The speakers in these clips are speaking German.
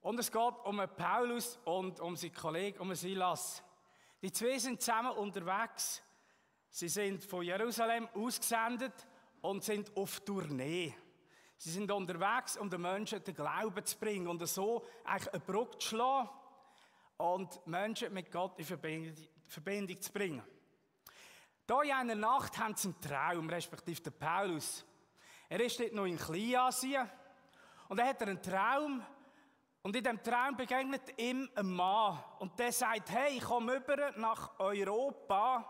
Und es geht um Paulus und um seinen Kollegen, um Silas. Die zwei sind zusammen unterwegs. Sie sind von Jerusalem ausgesendet und sind auf Tournee. Sie sind unterwegs, um den Menschen den Glauben zu bringen und so eigentlich eine Brücke zu schlagen und Menschen mit Gott in Verbindung, zu bringen. Da in einer Nacht haben sie einen Traum, respektive der Paulus. Er ist dort noch in Kleinasien und er hat einen Traum und in dem Traum begegnet ihm ein Mann und der sagt, hey, komm über nach Europa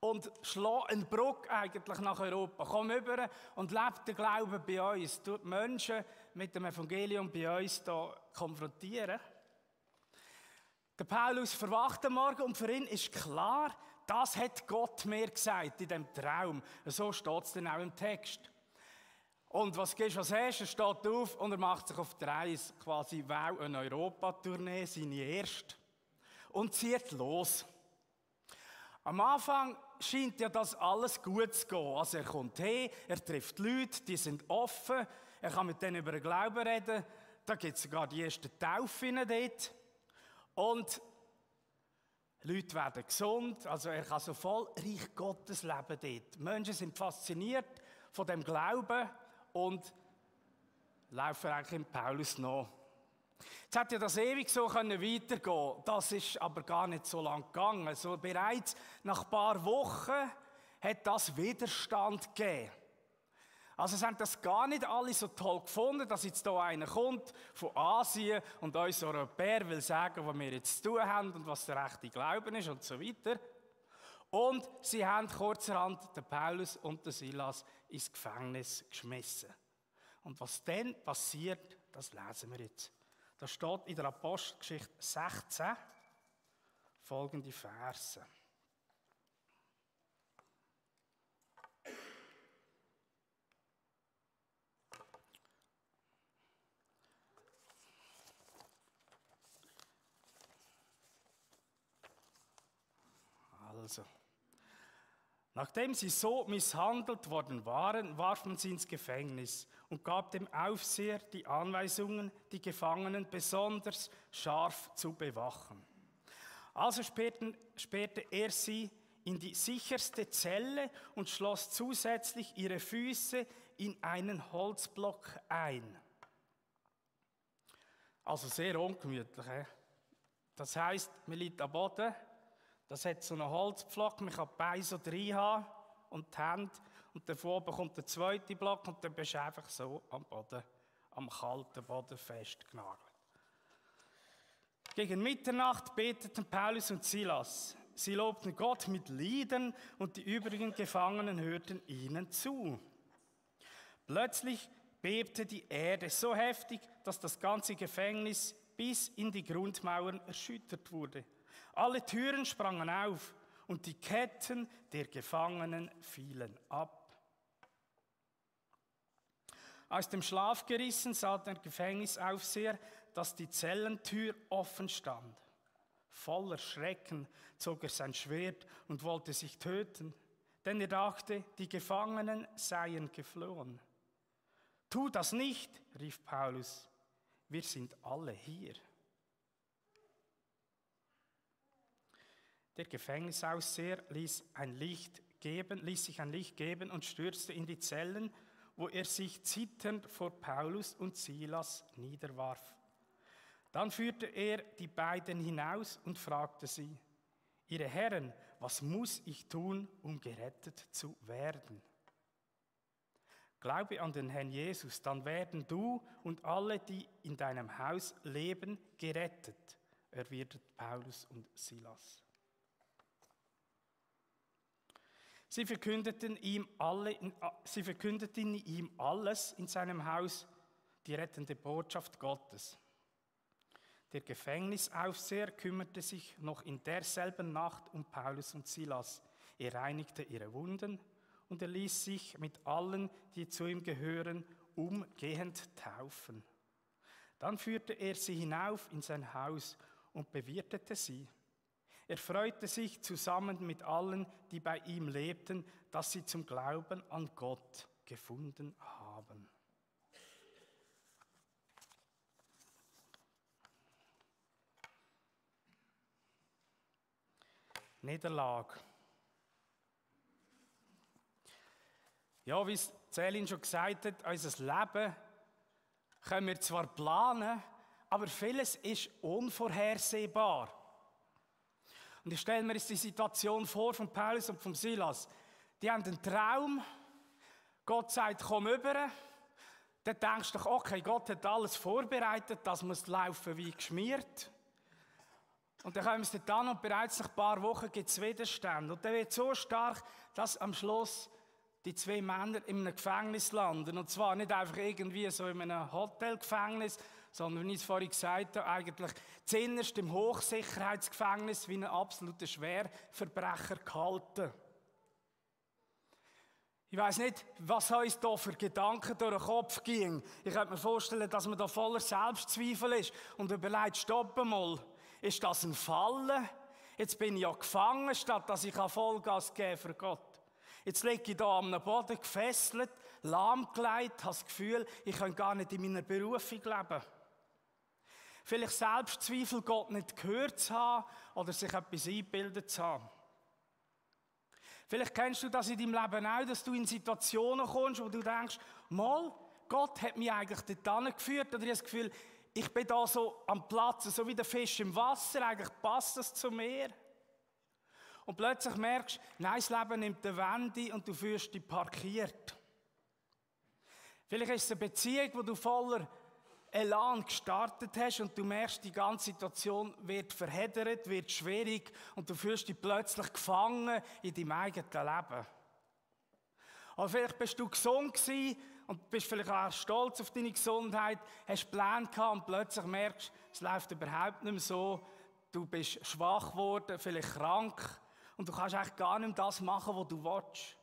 und schlag eine Brücke eigentlich nach Europa. Komm über und lebe den Glauben bei uns. Du Menschen mit dem Evangelium bei uns hier konfrontieren. Der Paulus verwacht am Morgen und für ihn ist klar, das hat Gott mir gesagt in dem Traum. So steht es dann auch im Text. Und was gehst als erstes? Er steht auf und er macht sich auf die Reise, quasi wow, eine Europatournee, seine erste. Und zieht los. Am Anfang scheint ja das alles gut zu gehen. Also er kommt her, er trifft Leute, die sind offen, er kann mit denen über den Glauben reden. Da gibt es sogar die ersten Taufen dort. Und Leute werden gesund, also er kann so voll Reich Gottes leben dort. Menschen sind fasziniert von dem Glauben und laufen eigentlich in Paulus nach. Jetzt hätte ja das ewig so weitergehen können. Das ist aber gar nicht so lang gegangen. Also bereits nach ein paar Wochen hat das Widerstand gegeben. Also es haben das gar nicht alle so toll gefunden, dass jetzt hier einer kommt von Asien und uns Europäer will sagen, was wir jetzt zu tun haben und was der rechte Glauben ist und so weiter. Und sie haben kurzerhand den Paulus und den Silas ins Gefängnis geschmissen. Und was dann passiert, das lesen wir jetzt. Das steht in der Apostelgeschichte 16 folgende Verse. Also. Nachdem sie so misshandelt worden waren, warf man sie ins Gefängnis und gab dem Aufseher die Anweisungen, die Gefangenen besonders scharf zu bewachen. Also sperrte, er sie in die sicherste Zelle und schloss zusätzlich ihre Füße in einen Holzblock ein. Also sehr ungemütlich. He? Das heißt, man liegt am Boden, das hat so einen Holzpflock, man kann die Beine so drin haben und die Hände. Und davor kommt der zweite Block und dann bist du einfach so am Boden, am kalten Boden festgenagelt. Gegen Mitternacht beteten Paulus und Silas. Sie lobten Gott mit Liedern und die übrigen Gefangenen hörten ihnen zu. Plötzlich bebte die Erde so heftig, dass das ganze Gefängnis bis in die Grundmauern erschüttert wurde. Alle Türen sprangen auf und die Ketten der Gefangenen fielen ab. Aus dem Schlaf gerissen sah der Gefängnisaufseher, dass die Zellentür offen stand. Voller Schrecken zog er sein Schwert und wollte sich töten, denn er dachte, die Gefangenen seien geflohen. Tu das nicht, rief Paulus, wir sind alle hier. Der Gefängnisausseher ließ, ein Licht geben, ließ sich ein Licht geben und stürzte in die Zellen, wo er sich zitternd vor Paulus und Silas niederwarf. Dann führte er die beiden hinaus und fragte sie, Ihre Herren, was muss ich tun, um gerettet zu werden? Glaube an den Herrn Jesus, dann werden du und alle, die in deinem Haus leben, gerettet, erwidert Paulus und Silas. Sie verkündeten ihm, alle, sie verkündeten ihm alles in seinem Haus, die rettende Botschaft Gottes. Der Gefängnisaufseher kümmerte sich noch in derselben Nacht um Paulus und Silas. Er reinigte ihre Wunden und er ließ sich mit allen, die zu ihm gehören, umgehend taufen. Dann führte er sie hinauf in sein Haus und bewirtete sie. Er freute sich zusammen mit allen, die bei ihm lebten, dass sie zum Glauben an Gott gefunden haben. Niederlage. Ja, wie es Celine schon gesagt hat, unser Leben können wir zwar planen, aber vieles ist unvorhersehbar. Und ich stelle mir jetzt die Situation vor von Paulus und von Silas. Die haben einen Traum, Gott sagt, komm über. Dann denkst du, okay, Gott hat alles vorbereitet, das muss laufen wie geschmiert. Und dann kommen sie dann und bereits nach ein paar Wochen gibt es Widerstand. Und der wird so stark, dass am Schluss die zwei Männer in einem Gefängnis landen. Und zwar nicht einfach irgendwie so in einem Hotelgefängnis, sondern, wie ich es vorhin gesagt habe, eigentlich zuinnerst im Hochsicherheitsgefängnis wie ein absoluter Schwerverbrecher gehalten. Ich weiß nicht, was uns da für Gedanken durch den Kopf ging. Ich könnte mir vorstellen, dass man da voller Selbstzweifel ist und überlegt, stopp mal, ist das ein Fallen? Jetzt bin ich ja gefangen, statt dass ich Vollgas geben für Gott. Jetzt liege ich da am Boden gefesselt, lahmgelegt, habe das Gefühl, ich kann gar nicht in meiner Berufung leben. Vielleicht Selbstzweifel, Gott nicht gehört zu haben oder sich etwas eingebildet zu haben. Vielleicht kennst du das in deinem Leben auch, dass du in Situationen kommst, wo du denkst, mal, Gott hat mich eigentlich dort geführt, oder ich habe das Gefühl, ich bin da so am Platz, so wie der Fisch im Wasser, eigentlich passt das zu mir. Und plötzlich merkst du, nein, das Leben nimmt eine Wende und du fühlst dich parkiert. Vielleicht ist es eine Beziehung, wo du voller Elan gestartet hast und du merkst, die ganze Situation wird verheddert, wird schwierig und du fühlst dich plötzlich gefangen in deinem eigenen Leben. Oder vielleicht bist du gesund gewesen und bist vielleicht auch stolz auf deine Gesundheit, hast Pläne gehabt und plötzlich merkst, es läuft überhaupt nicht mehr so, du bist schwach geworden, vielleicht krank und du kannst eigentlich gar nicht mehr das machen, was du willst.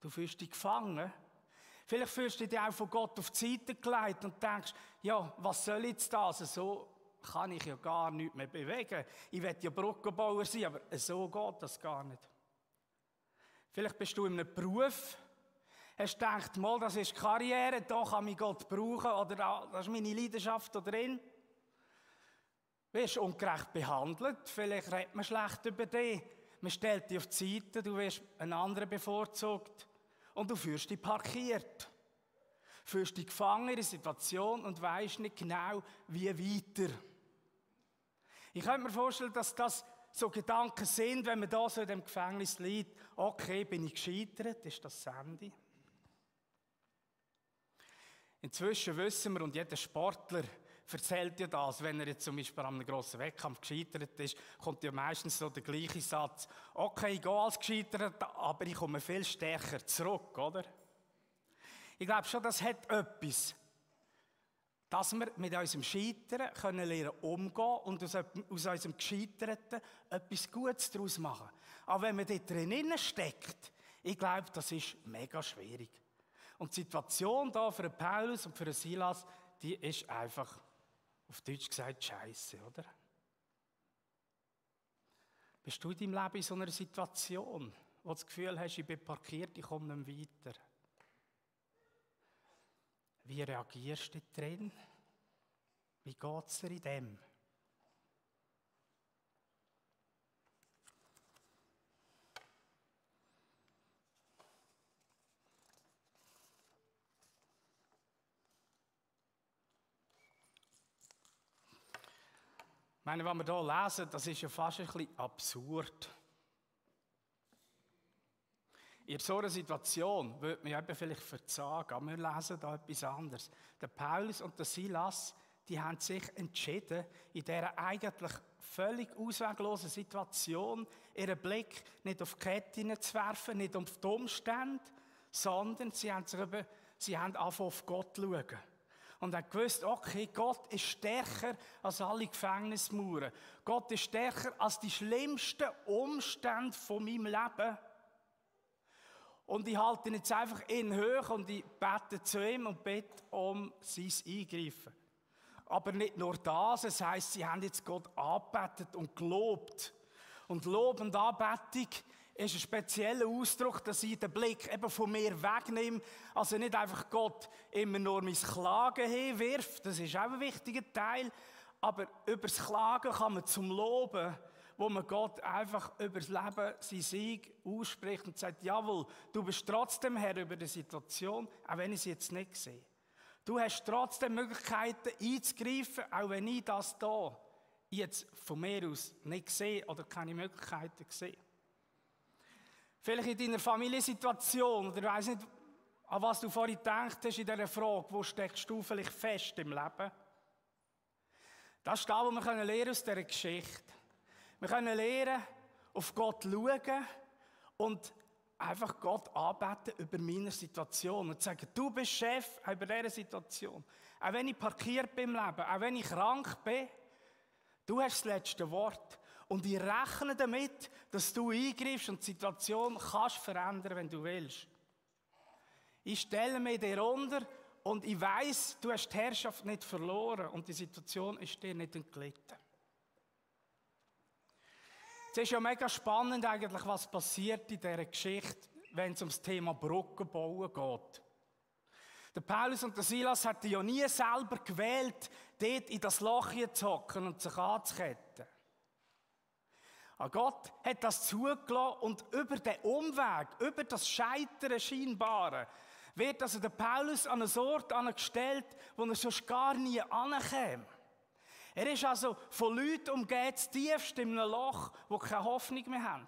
Du fühlst dich gefangen. Vielleicht fühlst du dich auch von Gott auf die Seite gelegt und denkst, ja, was soll jetzt das? So kann ich ja gar nichts mehr bewegen. Ich will ja Brückenbauer sein, aber so geht das gar nicht. Vielleicht bist du in einem Beruf, hast gedacht, mal, das ist Karriere, da kann mich Gott brauchen, oder das ist meine Leidenschaft da drin. Wirst ungerecht behandelt, vielleicht redet man schlecht über dich, man stellt dich auf die Seite, du wirst einen anderen bevorzugt und du fühlst dich parkiert. Fühlst dich gefangen in der Situation und weißt nicht genau, wie weiter. Ich könnte mir vorstellen, dass das so Gedanken sind, wenn man da so in dem Gefängnis liegt. Okay, bin ich gescheitert? Ist das Sandy? Inzwischen wissen wir, und jeder Sportler erzählt ja das, wenn er jetzt zum Beispiel an einem grossen Wettkampf gescheitert ist, kommt ja meistens so der gleiche Satz. Okay, ich gehe als gescheitert, aber ich komme viel stärker zurück, oder? Ich glaube schon, das hat etwas. Dass wir mit unserem Scheitern können lernen umgehen und aus, aus unserem Gescheiterten etwas Gutes daraus machen. Aber wenn man dort drin steckt, ich glaube, das ist mega schwierig. Und die Situation da für Paulus und für Silas, die ist einfach auf Deutsch gesagt, Scheiße, oder? Bist du in deinem Leben in so einer Situation, wo du das Gefühl hast, ich bin parkiert, ich komme nicht weiter? Wie reagierst du drin? Wie geht es dir in dem? Ich meine, was wir hier lesen, das ist ja fast ein bisschen absurd. In so einer Situation würde man eben vielleicht verzagen, aber wir lesen da etwas anderes. Der Paulus und der Silas, die haben sich entschieden, in dieser eigentlich völlig ausweglosen Situation ihren Blick nicht auf die Ketten zu werfen, nicht auf die Umstände, sondern sie haben, sich eben, sie haben auf Gott zu schauen und hat gewusst, okay, Gott ist stärker als alle Gefängnismauern. Gott ist stärker als die schlimmsten Umstände von meinem Leben. Und ich halte ihn jetzt einfach in hoch und ich bete zu ihm und bete um sein Eingreifen. Aber nicht nur das, es heisst, sie haben jetzt Gott angebetet und gelobt. Und Lob und Anbetung ist ein spezieller Ausdruck, dass ich den Blick eben von mir wegnehme. Also nicht einfach Gott immer nur mein Klagen hinwirft, das ist auch ein wichtiger Teil. Aber über das Klagen kann man zum Loben, wo man Gott einfach über das Leben, sein Sieg ausspricht und sagt, jawohl, du bist trotzdem Herr über die Situation, auch wenn ich sie jetzt nicht sehe. Du hast trotzdem Möglichkeiten einzugreifen, auch wenn ich das da jetzt von mir aus nicht sehe oder keine Möglichkeiten sehe. Vielleicht in deiner Familiensituation oder ich weiß nicht, an was du vorhin gedacht hast in dieser Frage, wo steckst du vielleicht fest im Leben? Das ist das, was wir lernen aus dieser Geschichte. Wir können lernen, auf Gott schauen und einfach Gott anbeten über meine Situation und sagen, du bist Chef über diese Situation. Auch wenn ich parkiert bin im Leben, auch wenn ich krank bin, du hast das letzte Wort. Und ich rechne damit, dass du eingreifst und die Situation kannst verändern, wenn du willst. Ich stelle mich dir unter und ich weiß, du hast die Herrschaft nicht verloren und die Situation ist dir nicht entglitten. Es ist ja mega spannend eigentlich, was passiert in dieser Geschichte, wenn es ums Thema Brücken bauen geht. Der Paulus und der Silas hatten ja nie selber gewählt, dort in das Loch zu hocken und sich anzuketten. Gott hat das zugelassen und über den Umweg, über das Scheitern Scheinbare, wird also der Paulus an einen Ort angestellt, wo er sonst gar nie ankäme. Er ist also von Leuten umgeht, tiefst in einem Loch, wo keine Hoffnung mehr haben.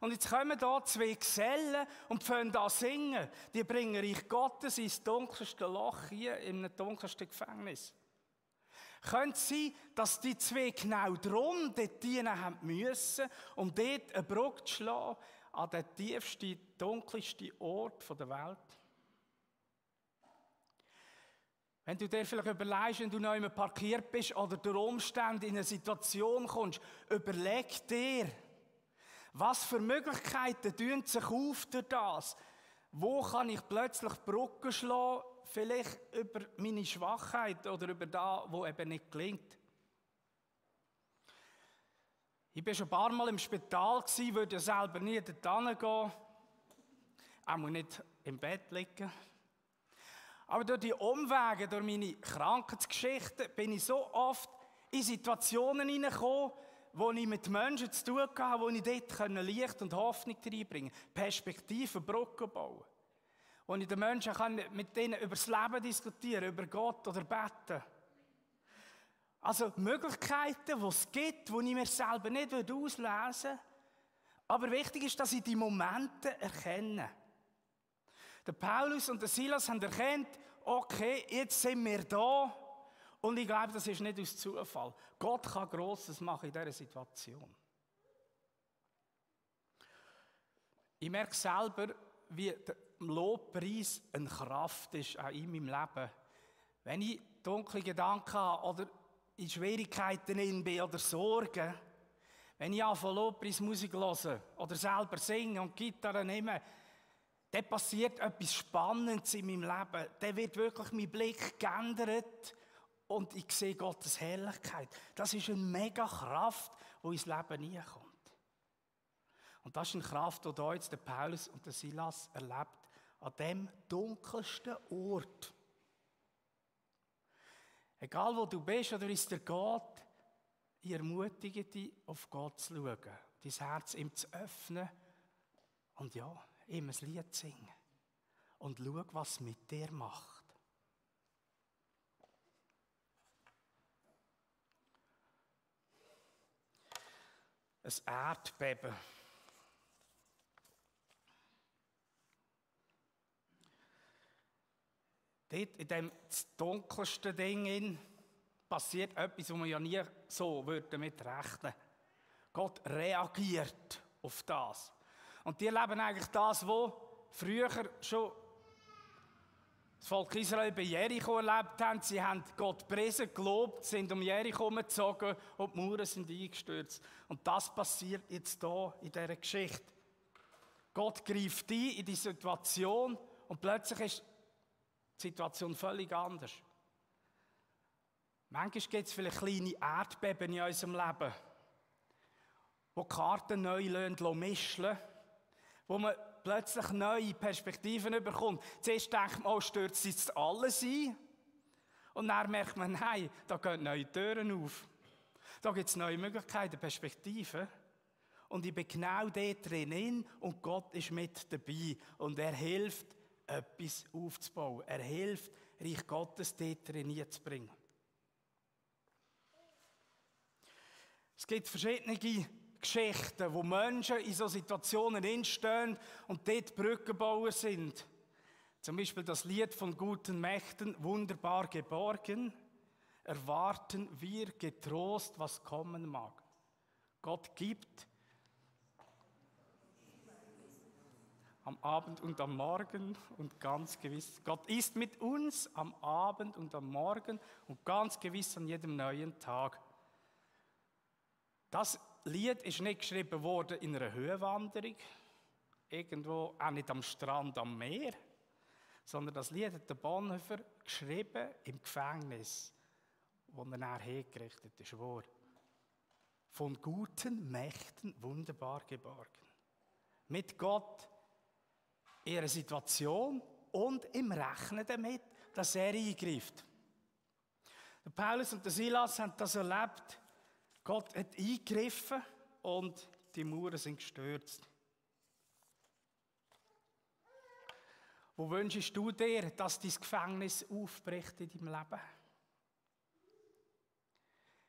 Und jetzt kommen da zwei Gesellen und fangen da singen. Die bringen Reich Gottes ins dunkelste Loch hier, in einem dunkelsten Gefängnis. Könnte sein, dass die zwei genau drum dort dienen müssen, um dort eine Brücke zu schlagen an den tiefsten, dunkelsten Ort der Welt? Wenn du dir vielleicht überlegst, wenn du neu parkiert bist oder durch Umstände in eine Situation kommst, überleg dir, was für Möglichkeiten tun sich auf durch das? Wo kann ich plötzlich Brücken schlagen, vielleicht über meine Schwachheit oder über das, wo eben nicht gelingt? Ich war schon ein paar Mal im Spital, würde ja selber nie dorthin gehen. Auch nicht im Bett liegen. Aber durch die Umwege, durch meine Krankheitsgeschichten, bin ich so oft in Situationen hineingekommen, wo ich mit Menschen zu tun hatte, wo ich dort Licht und Hoffnung reinbringen konnte. Perspektiven, Brücken bauen. Wo ich den Menschen kann mit denen über das Leben diskutieren, über Gott oder beten. Also Möglichkeiten, die es gibt, die ich mir selber nicht auslesen würde. Aber wichtig ist, dass ich die Momente erkenne. Der Paulus und der Silas haben erkannt, okay, jetzt sind wir da. Und ich glaube, das ist nicht aus Zufall. Gott kann Grosses machen in dieser Situation. Ich merke selber, wie Lobpreis eine Kraft ist, auch in meinem Leben. Wenn ich dunkle Gedanken habe oder in Schwierigkeiten bin oder Sorgen, wenn ich anfange Lobpreismusik höre oder selber singe und Gitarre nehme, dann passiert etwas Spannendes in meinem Leben. Dann wird wirklich mein Blick geändert und ich sehe Gottes Herrlichkeit. Das ist eine mega Kraft, die ins Leben hineinkommt. Und das ist eine Kraft, die hier jetzt der Paulus und der Silas erlebt, an dem dunkelsten Ort. Egal wo du bist oder es dir geht, ich ermutige dich, auf Gott zu schauen, dein Herz ihm zu öffnen und ja, ihm ein Lied singen und schau, was es mit dir macht. Ein Erdbeben. Dort in dem dunkelsten Ding passiert etwas, wo man ja nie so damit rechnen Gott reagiert auf das. Und die leben eigentlich das, was früher schon das Volk Israel bei Jericho erlebt haben. Sie haben Gott presen, gelobt, sind um Jericho gezogen und die Mauern sind eingestürzt. Und das passiert jetzt hier in dieser Geschichte. Gott greift ein in die Situation und plötzlich ist die Situation völlig anders. Manchmal gibt es vielleicht kleine Erdbeben in unserem Leben, wo Karten neu mischen wo man plötzlich neue Perspektiven bekommt. Zuerst denkt man, oh, stürzt jetzt alles ein. Und dann merkt man, nein, da gehen neue Türen auf. Da gibt es neue Möglichkeiten, Perspektiven. Und ich bin genau dort drin und Gott ist mit dabei. Und er hilft, etwas aufzubauen. Er hilft, Reich Gottes dort drin zu bringen. Es gibt verschiedene Geschichten, wo Menschen in so Situationen entstehen und dort Brückenbauer sind. Zum Beispiel das Lied von guten Mächten, wunderbar geborgen, erwarten wir getrost, was kommen mag. Gott gibt am Abend und am Morgen und ganz gewiss. Gott ist mit uns am Abend und am Morgen und ganz gewiss an jedem neuen Tag. Das Lied ist nicht geschrieben worden in einer Höhenwanderung, irgendwo auch nicht am Strand am Meer, sondern das Lied hat der Bonhoeffer geschrieben im Gefängnis, wo er nachher hergerichtet ist, von guten Mächten wunderbar geborgen. Mit Gott ihre Situation und im Rechnen damit, dass er eingreift. Der Paulus und der Silas haben das erlebt. Gott hat eingegriffen und die Mauern sind gestürzt. Wo wünschst du dir, dass dein Gefängnis aufbricht in deinem Leben?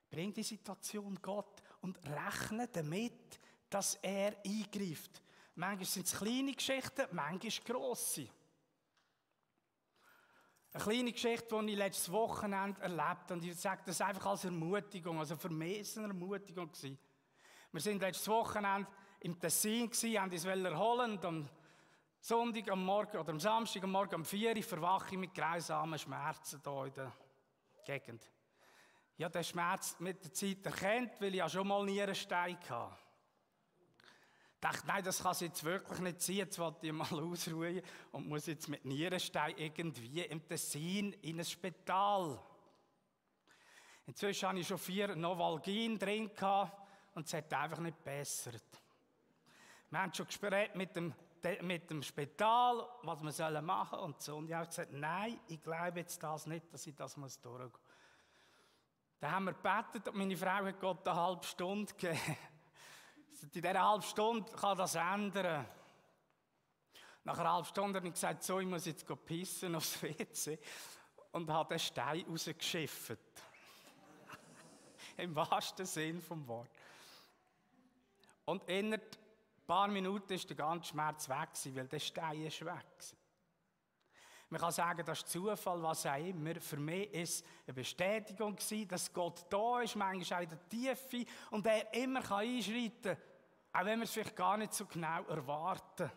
Bring die Situation Gott und rechne damit, dass er eingreift. Manchmal sind es kleine Geschichten, manchmal grosse. Eine kleine Geschichte, die ich letztes Wochenende erlebt habe, und ich sage das einfach als Ermutigung, also für mich Ermutigung. Wir waren letztes Wochenende im Tessin, haben uns erholen und am Sonntag am Morgen oder am Samstag am Morgen um 4 Uhr verwache ich mit grausamen Schmerzen hier in der Gegend. Ich habe den Schmerz mit der Zeit erkannt, weil ich ja schon mal Nierenstein hatte. Dachte, nein, das kann es jetzt wirklich nicht sein. Jetzt wollte ich mal ausruhen und muss jetzt mit Nierenstein irgendwie im Tessin in ein Spital. Inzwischen hatte ich schon vier Novalgin drin und es hat einfach nicht bessert. Wir haben schon gesprochen mit dem, mit dem Spital, was wir machen sollen und so. Und ich habe gesagt, nein, ich glaube jetzt das nicht, dass ich das durchgehen muss. Dann haben wir gebetet und meine Frau hat Gott eine halbe Stunde gegeben. In dieser halben Stunde kann das ändern. Nach einer halben Stunde habe ich gesagt, so, ich muss jetzt pissen aufs WC und habe den Stein rausgeschifft. Im wahrsten Sinn vom Wort. Und in ein paar Minuten ist der ganze Schmerz weg, weil der Stein ist weg. Man kann sagen, das ist Zufall, was auch immer. Für mich war es eine Bestätigung, dass Gott da ist, manchmal auch in der Tiefe, und er immer einschreiten kann auch wenn wir es vielleicht gar nicht so genau erwarten.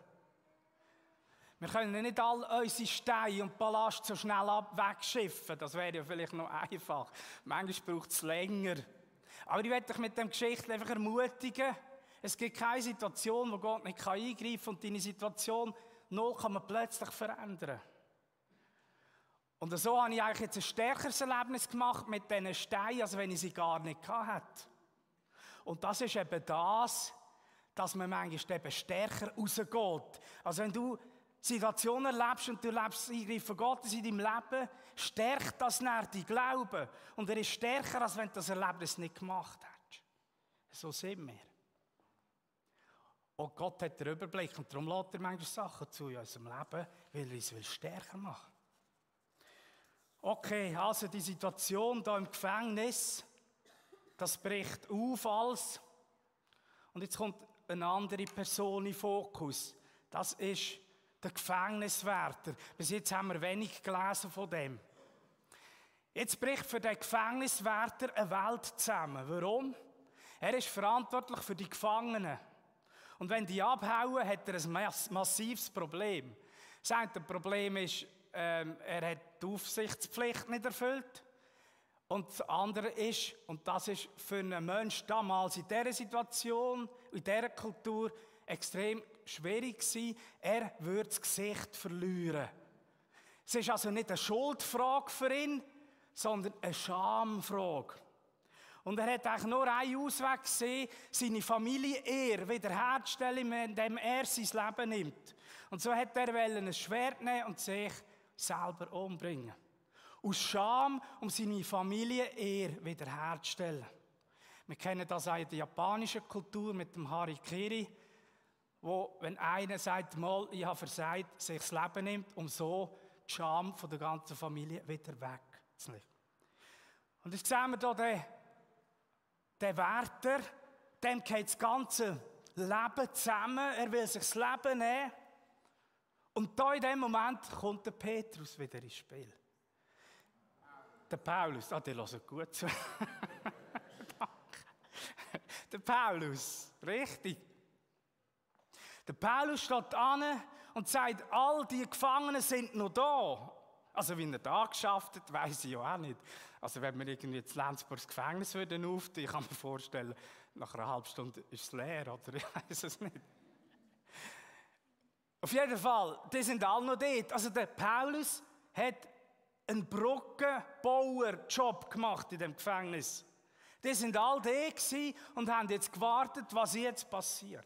Wir können nicht all unsere Steine und Ballast so schnell wegschiffen. Das wäre ja vielleicht noch einfach. Manchmal braucht es länger. Aber ich werde dich mit dem Geschichte einfach ermutigen. Es gibt keine Situation, wo Gott nicht eingreifen kann und deine Situation noch kann man plötzlich verändern. Und so habe ich eigentlich jetzt ein stärkeres Erlebnis gemacht mit diesen Steinen, als wenn ich sie gar nicht hatte. Und das ist eben das, dass man manchmal eben stärker rausgeht. Also wenn du Situationen erlebst und du erlebst Eingriff Gottes in deinem Leben, stärkt das nach dein Glauben. Und er ist stärker, als wenn du das Erlebnis nicht gemacht hättest. So sind wir. Und Gott hat den Überblick und darum lässt er manchmal Sachen zu in unserem Leben, weil er uns stärker machen will. Okay, also die Situation hier im Gefängnis, das bricht auf alles. Und jetzt kommt eine andere Person im Fokus. Das ist der Gefängniswärter. Bis jetzt haben wir wenig gelesen von dem. Jetzt bricht für den Gefängniswärter eine Welt zusammen. Warum? Er ist verantwortlich für die Gefangenen. Und wenn die abhauen, hat er ein massives Problem. Das Problem ist, ähm, er hat die Aufsichtspflicht nicht erfüllt. Und das andere ist, und das ist für einen Menschen damals in dieser Situation, in dieser Kultur extrem schwierig gewesen, er würde das Gesicht verlieren. Es ist also nicht eine Schuldfrage für ihn, sondern eine Schamfrage. Und er hat eigentlich nur einen Ausweg gesehen, seine Familie eher wiederherzustellen, indem er sein Leben nimmt. Und so hat er ein Schwert nehmen und sich selber umbringen aus Scham, um seine Familie eher wiederherzustellen. Wir kennen das auch in der japanischen Kultur mit dem Harikiri, wo, wenn einer sagt, mal, ich habe versagt, sich das Leben nimmt, um so die Scham von der ganzen Familie wieder wegzunehmen. Und jetzt sehen wir hier den, den Wärter, dem geht das ganze Leben zusammen, er will sich das Leben nehmen. Und da in dem Moment kommt der Petrus wieder ins Spiel. Der Paulus, ah, der hört gut zu. der Paulus, richtig. Der Paulus steht an und sagt, all die Gefangenen sind noch da. Also, wie er da geschafft hat, weiß ich ja auch nicht. Also, wenn wir irgendwie ins Lenzburgs Gefängnis würden ich kann mir vorstellen, nach einer halben Stunde ist es leer, oder? Ich weiß es nicht. Auf jeden Fall, die sind alle noch dort. Also, der Paulus hat einen Brückenbauer-Job gemacht in dem Gefängnis. Die sind all da und haben jetzt gewartet, was jetzt passiert.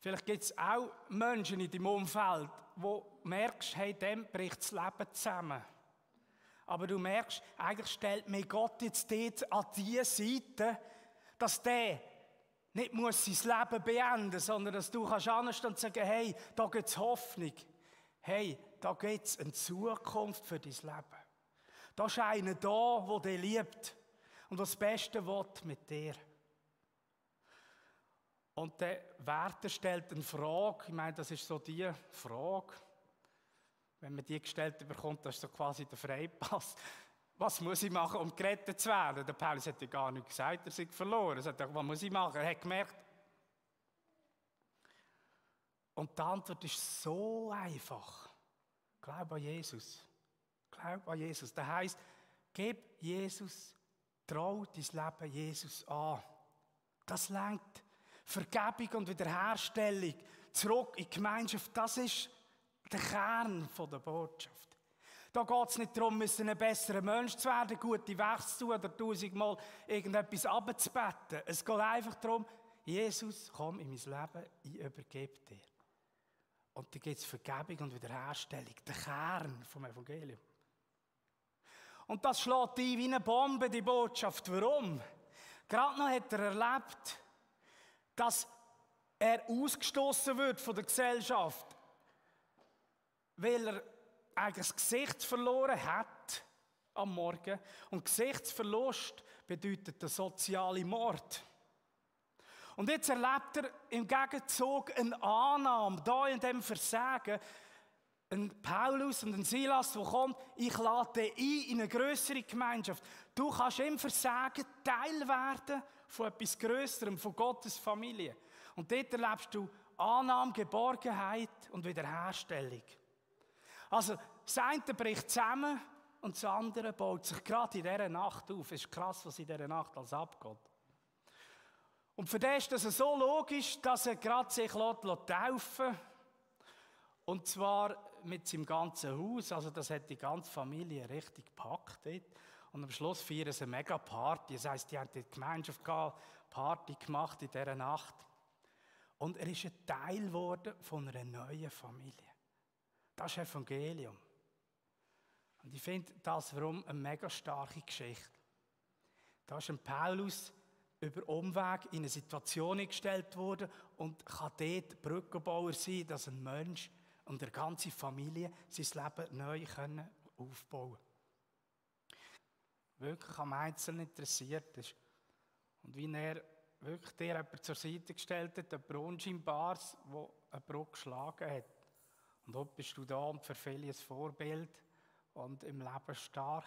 Vielleicht gibt es auch Menschen in deinem Umfeld, wo merkst, hey, dem bricht das Leben zusammen. Aber du merkst, eigentlich stellt mir Gott jetzt dort an die Seite, dass der nicht muss sein Leben beenden muss, sondern dass du kannst anstehen und sagen, hey, da gibt es Hoffnung. Hey, da gibt es eine Zukunft für dein Leben. Da ist einer da, der dich liebt und das Beste will mit dir. Und der Wärter stellt eine Frage, ich meine, das ist so die Frage, wenn man die gestellt bekommt, das ist so quasi der Freipass. Was muss ich machen, um gerettet zu werden? Der Paulus hat ja gar nicht gesagt, er sei verloren. Er sagt, was muss ich machen? Er hat gemerkt. Und die Antwort ist so einfach. Glaub an Jesus. Glaub an Jesus. Das heisst, gib Jesus, trau dein Leben Jesus an. Das lenkt Vergebung und Wiederherstellung, zurück in die Gemeinschaft, das ist der Kern der Botschaft. Da geht es nicht darum, ein besserer Mensch zu werden, gute Wächter zu oder tausendmal irgendetwas abzubetten. Es geht einfach darum, Jesus, komm in mein Leben, ich übergebe dir. Und da gibt es Vergebung und Wiederherstellung, der Kern vom Evangelium. Und das schlägt ein wie eine Bombe, die Botschaft. Warum? Gerade noch hat er erlebt, dass er ausgestoßen wird von der Gesellschaft, weil er eigentlich das Gesicht verloren hat am Morgen. Und Gesichtsverlust bedeutet der soziale Mord. Und jetzt erlebt er im Gegenzug eine Annahme, da in dem Versagen, ein Paulus und ein Silas, der kommt, ich lade ein in eine größere Gemeinschaft. Du kannst im Versagen Teil werden von etwas Größerem, von Gottes Familie. Und dort erlebst du Annahme, Geborgenheit und Wiederherstellung. Also, das eine bricht zusammen und das andere baut sich gerade in dieser Nacht auf. Es ist krass, was in dieser Nacht alles abgeht. Und für den ist das so logisch, dass er gerade sich taufen Und zwar mit seinem ganzen Haus. Also, das hat die ganze Familie richtig gepackt. Dort. Und am Schluss feiern sie eine mega Party. Das heisst, die haben die Gemeinschaft Party gemacht in dieser Nacht. Und er ist ein Teil geworden von einer neuen Familie. Das ist Evangelium. Und ich finde das warum eine mega starke Geschichte. Da ist ein Paulus über Umweg in eine Situation gestellt worden und kann dort Brückenbauer sein, dass ein Mensch und eine ganze Familie sein Leben neu aufbauen können wirklich am Einzelnen interessiert ist. Und wie er wirklich dir jemand zur Seite gestellt hat, ein Bronschinbars, der eine Brücke geschlagen hat. Und dort bist du da und für viele ein Vorbild und im Leben stark.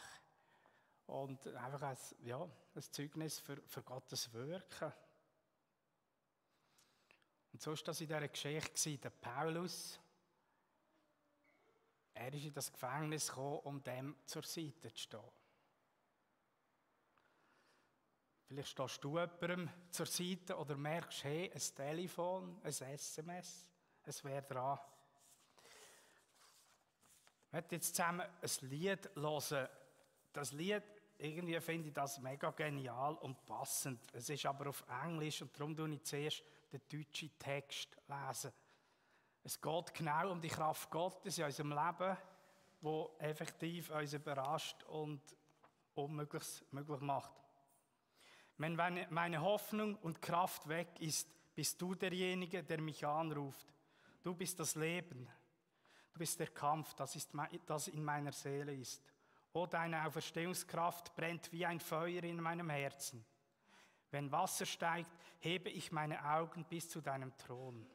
Und einfach ein, ja, ein Zeugnis für, für Gottes Wirken. Und so war das in dieser Geschichte. Der Paulus, er ist in das Gefängnis gekommen, um dem zur Seite zu stehen. Vielleicht stehst du jemandem zur Seite oder merkst, hey, ein Telefon, ein SMS, es wäre dran. Wir werden jetzt zusammen ein Lied hören. Das Lied, irgendwie finde ich das mega genial und passend. Es ist aber auf Englisch und darum lese ich zuerst den deutschen Text. lesen. Es geht genau um die Kraft Gottes in unserem Leben, wo effektiv uns überrascht und Unmögliches möglich macht. Wenn meine Hoffnung und Kraft weg ist, bist du derjenige, der mich anruft. Du bist das Leben. Du bist der Kampf, das in meiner Seele ist. O deine Auferstehungskraft brennt wie ein Feuer in meinem Herzen. Wenn Wasser steigt, hebe ich meine Augen bis zu deinem Thron.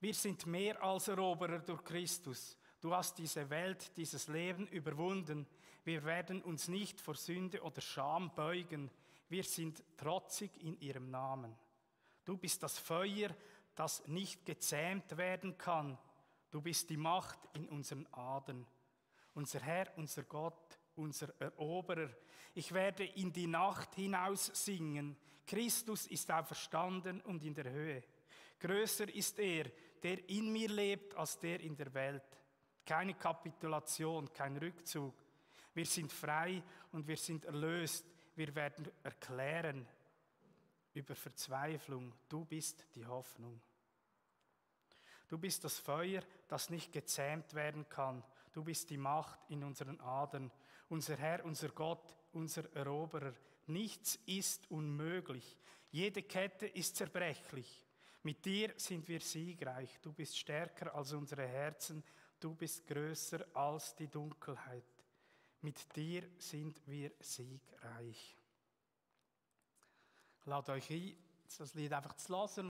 Wir sind mehr als Eroberer durch Christus. Du hast diese Welt, dieses Leben überwunden. Wir werden uns nicht vor Sünde oder Scham beugen. Wir sind trotzig in ihrem Namen. Du bist das Feuer, das nicht gezähmt werden kann. Du bist die Macht in unseren Adern. Unser Herr, unser Gott, unser Eroberer. Ich werde in die Nacht hinaus singen. Christus ist auferstanden und in der Höhe. Größer ist er, der in mir lebt, als der in der Welt. Keine Kapitulation, kein Rückzug. Wir sind frei und wir sind erlöst. Wir werden erklären über Verzweiflung. Du bist die Hoffnung. Du bist das Feuer, das nicht gezähmt werden kann. Du bist die Macht in unseren Adern. Unser Herr, unser Gott, unser Eroberer. Nichts ist unmöglich. Jede Kette ist zerbrechlich. Mit dir sind wir siegreich. Du bist stärker als unsere Herzen. Du bist größer als die Dunkelheit. Mit dir sind wir siegreich. Ich lade euch ein, das Lied einfach zu lassen.